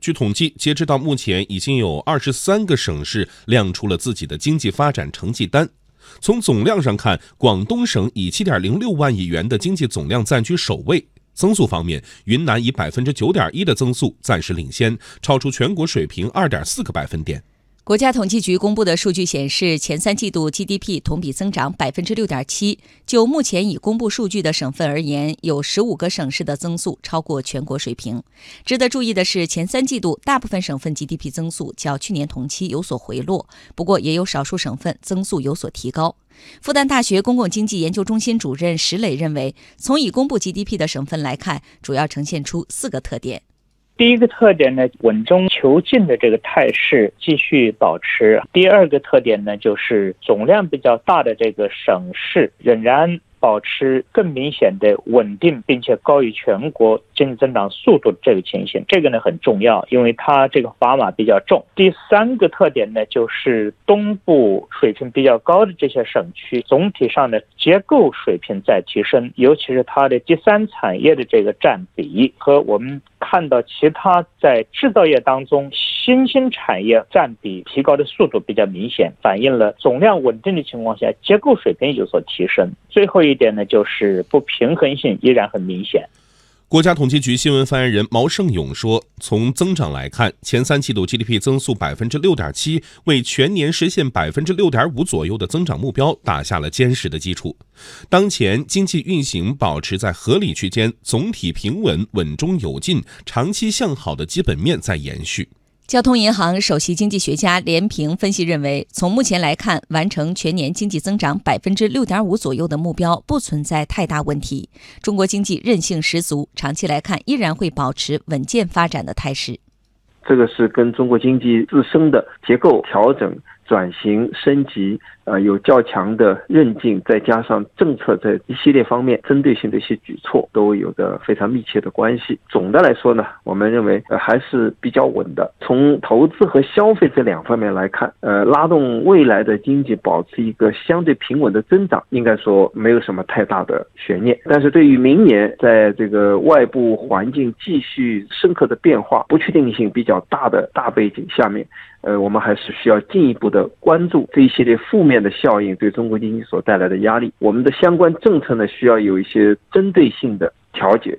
据统计，截止到目前，已经有二十三个省市亮出了自己的经济发展成绩单。从总量上看，广东省以七点零六万亿元的经济总量暂居首位。增速方面，云南以百分之九点一的增速暂时领先，超出全国水平二点四个百分点。国家统计局公布的数据显示，前三季度 GDP 同比增长百分之六点七。就目前已公布数据的省份而言，有十五个省市的增速超过全国水平。值得注意的是，前三季度大部分省份 GDP 增速较去年同期有所回落，不过也有少数省份增速有所提高。复旦大学公共经济研究中心主任石磊认为，从已公布 GDP 的省份来看，主要呈现出四个特点。第一个特点呢，稳中求进的这个态势继续保持。第二个特点呢，就是总量比较大的这个省市仍然。保持更明显的稳定，并且高于全国经济增长速度这个情形，这个呢很重要，因为它这个砝码比较重。第三个特点呢，就是东部水平比较高的这些省区，总体上的结构水平在提升，尤其是它的第三产业的这个占比和我们。看到其他在制造业当中新兴产业占比提高的速度比较明显，反映了总量稳定的情况下，结构水平有所提升。最后一点呢，就是不平衡性依然很明显。国家统计局新闻发言人毛盛勇说：“从增长来看，前三季度 GDP 增速百分之六点七，为全年实现百分之六点五左右的增长目标打下了坚实的基础。当前经济运行保持在合理区间，总体平稳、稳中有进，长期向好的基本面在延续。”交通银行首席经济学家连平分析认为，从目前来看，完成全年经济增长百分之六点五左右的目标不存在太大问题。中国经济韧性十足，长期来看依然会保持稳健发展的态势。这个是跟中国经济自身的结构调整。转型升级，呃，有较强的韧劲，再加上政策在一系列方面针对性的一些举措，都有着非常密切的关系。总的来说呢，我们认为呃还是比较稳的。从投资和消费这两方面来看，呃，拉动未来的经济保持一个相对平稳的增长，应该说没有什么太大的悬念。但是对于明年，在这个外部环境继续深刻的变化、不确定性比较大的大背景下面。呃，我们还是需要进一步的关注这一系列负面的效应对中国经济所带来的压力。我们的相关政策呢，需要有一些针对性的调节。